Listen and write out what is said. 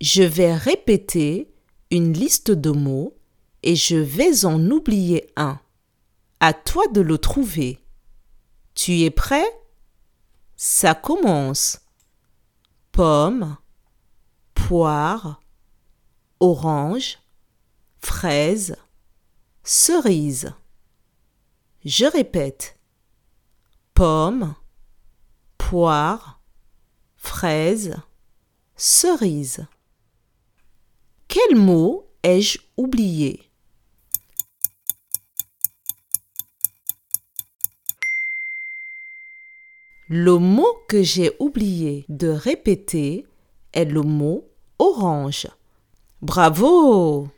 Je vais répéter une liste de mots et je vais en oublier un. À toi de le trouver. Tu es prêt? Ça commence. Pomme, poire, orange, fraise, cerise. Je répète. Pomme, poire, fraise, cerise. Quel mot ai-je oublié? Le mot que j'ai oublié de répéter est le mot orange. Bravo